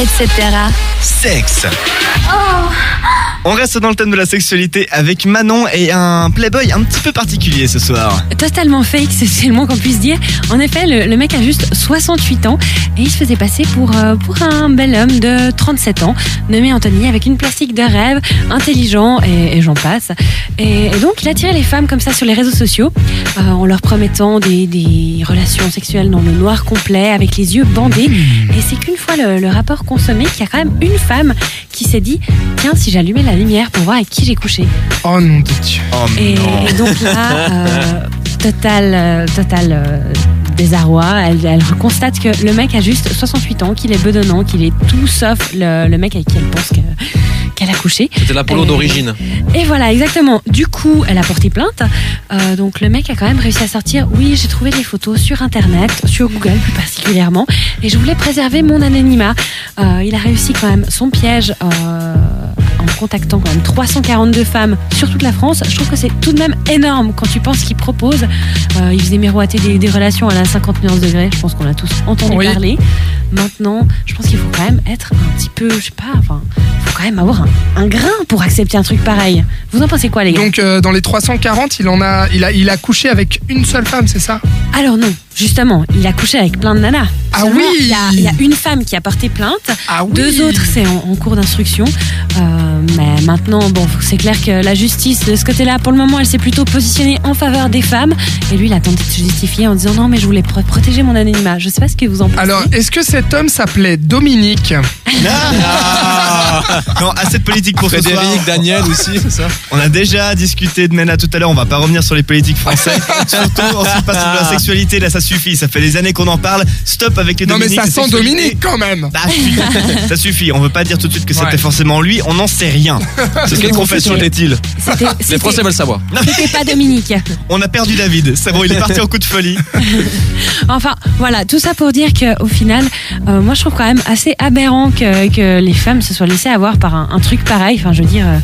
etc. Sexe. On reste dans le thème de la sexualité avec Manon et un playboy un petit peu particulier ce soir. Totalement fake, c'est le moins qu'on puisse dire. En effet, le, mec a juste 68 ans et il se faisait passer pour, euh, pour un bel homme de 37 ans, nommé Anthony, avec une plastique de rêve, intelligent et, j'en passe. Et, et donc, il attirait les femmes comme ça sur les réseaux sociaux euh, en leur promettant des, des relations sexuelles dans le noir complet, avec les yeux bandés. Et c'est qu'une fois le, le rapport consommé, qu'il y a quand même une femme qui s'est dit Tiens, si j'allumais la lumière pour voir avec qui j'ai couché. Oh nom de Dieu. Oh Et, et donc là, euh, total, euh, total euh, désarroi. Elle, elle constate que le mec a juste 68 ans, qu'il est bedonnant, qu'il est tout sauf le, le mec avec qui elle pense que- qu'elle a couché. C'était l'Apollon Et- d'origine. Et voilà, exactement. Du coup, elle a porté plainte. Euh, donc le mec a quand même réussi à sortir. Oui, j'ai trouvé des photos sur Internet, sur Google plus particulièrement, et je voulais préserver mon anonymat. Euh, il a réussi quand même son piège. euh, en contactant quand même 342 femmes sur toute la France, je trouve que c'est tout de même énorme quand tu penses qu'il propose. Euh, il faisait miroiter des, des relations à la 50 nuances degrés, je pense qu'on a tous entendu Oui. parler. Maintenant, je pense qu'il faut quand même être un petit peu, je sais pas, enfin, quand même avoir un, un grain pour accepter un truc pareil. Vous en pensez quoi, les gars? Donc euh, dans les 340, il en a, il a, il a couché avec une seule femme, c'est ça? Alors non, justement, il a couché avec plein de nanas. Ah Seulement, oui il y, a, il y a une femme qui a porté plainte, Ah oui. deux autres c'est en, en cours d'instruction. Euh, mais maintenant, bon, c'est clair que la justice de ce côté-là, pour le moment, elle s'est plutôt positionnée en faveur des femmes. Et lui, il a tenté de se justifier en disant non, mais je voulais pro- protéger mon anonymat. Je sais pas ce que vous en pensez. Alors, est-ce que cet homme s'appelait Dominique Ah non, assez de politique pour ce soir. Frédéric, Daniel aussi, c'est ça On a déjà discuté de Mena tout à l'heure, on va pas revenir sur les politiques français. Surtout, ensuite passe sur la sexualité, là ça suffit, ça fait des années qu'on en parle. Stop avec les Non mais Dominiques. ça sent. Dominique quand même Bah, ça suffit, on veut pas dire tout de suite que c'était Ouais. forcément lui, on n'en sait rien. C'est Quelle confession était-il Les Français veulent savoir. c'était pas Dominique. On a perdu David, c'est bon, il est parti en coup de folie. Enfin, voilà, tout ça pour dire qu'au final, euh, moi je trouve quand même assez aberrant que, que les femmes se soient laissées avoir par un, un truc pareil. Enfin, je veux dire, euh,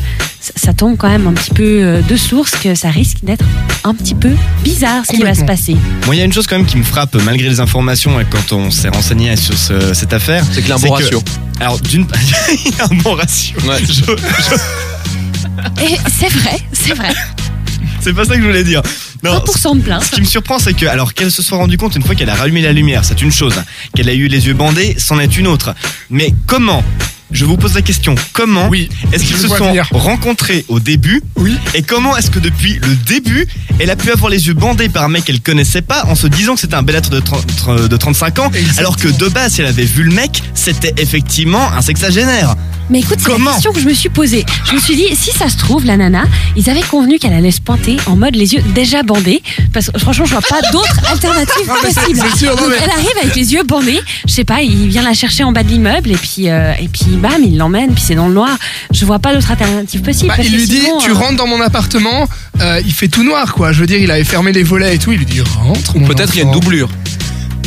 ça, tombe quand même un petit peu euh, de source, que ça risque d'être un petit peu bizarre ce qui va se passer. Bon, il y a une chose quand même qui me frappe malgré les informations et quand on s'est renseigné sur ce- cette affaire. C'est qu'il a un bon que- ratio. Alors, d'une il y a un bon ratio. Ouais. Je- Et c'est vrai, c'est vrai. C'est pas ça que je voulais dire. Non, 1% de Ce plainte. qui me surprend, c'est que, alors qu'elle se soit rendue compte une fois qu'elle a rallumé la lumière, c'est une chose. Qu'elle a eu les yeux bandés, c'en est une autre. Mais comment Je vous pose la question. Comment Oui. est-ce qu'ils se sont venir. rencontrés au début Oui. Et comment est-ce que depuis le début, elle a pu avoir les yeux bandés par un mec qu'elle connaissait pas en se disant que c'était un bel être de, 30 de 35 ans, Exactement. alors que de base, si elle avait vu le mec, c'était effectivement un sexagénaire. Mais écoute, c'est la question que je me suis posée. Je me suis dit, si ça se trouve, la nana, ils avaient convenu qu'elle allait se pointer en mode les yeux déjà bandés. Parce que franchement, je vois pas d'autres alternatives Non, mais c'est- possibles. c'est sûr, non, Donc, mais- Elle arrive avec les yeux bandés. Je sais pas, il vient la chercher en bas de l'immeuble et puis, euh, et puis bam, il l'emmène, puis c'est dans le noir. Je vois pas d'autre alternative possible. Bah, parce il lui dit, sinon, tu euh, rentres dans mon appartement, euh, il fait tout noir quoi. Je veux dire, il avait fermé les volets et tout. Il lui dit rentre. mon Peut-être qu'il y a une doublure.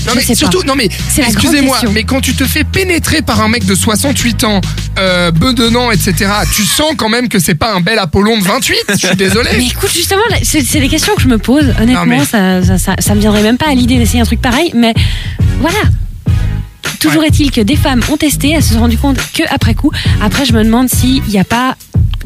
Non mais surtout, non mais C'est la grande excusez-moi, mais quand tu te fais pénétrer par un mec de 68 ans, euh, bedonnant, etc., tu sens quand même que c'est pas un bel Apollon de 28. Je suis désolé. Mais écoute, justement, là, c'est c'est des questions que je me pose. Honnêtement, mais- ça, ça, ça, ça me viendrait même pas à l'idée d'essayer un truc pareil. Mais voilà. Toujours est-il que des femmes ont testé, elles se sont rendues compte que après coup. Après, je me demande s'il n'y a pas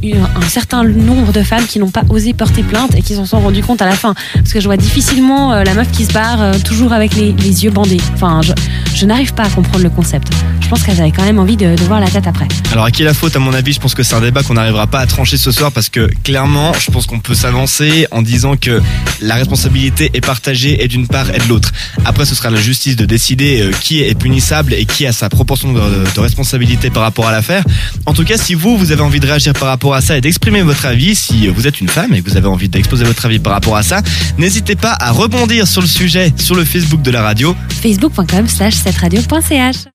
eu un, un certain nombre de femmes qui n'ont pas osé porter plainte et qui s'en sont rendues compte à la fin. Parce que je vois difficilement euh, la meuf qui se barre euh, toujours avec les, les yeux bandés. Enfin, je, je n'arrive pas à comprendre le concept. Je pense qu'elles avaient quand même envie de, de voir la tête après. Alors à qui est la faute à mon avis Je pense que c'est un débat qu'on n'arrivera pas à trancher ce soir parce que clairement, je pense qu'on peut s'avancer en disant que la responsabilité est partagée et d'une part et de l'autre. Après, ce sera la justice de décider euh, qui est punissable et qui a sa proportion de, de responsabilité par rapport à l'affaire. En tout cas, si vous, vous avez envie de réagir par rapport à ça et d'exprimer votre avis, si vous êtes une femme et que vous avez envie d'exposer votre avis par rapport à ça, n'hésitez pas à rebondir sur le sujet sur le Facebook de la radio. Facebook.com slash 7radio.ch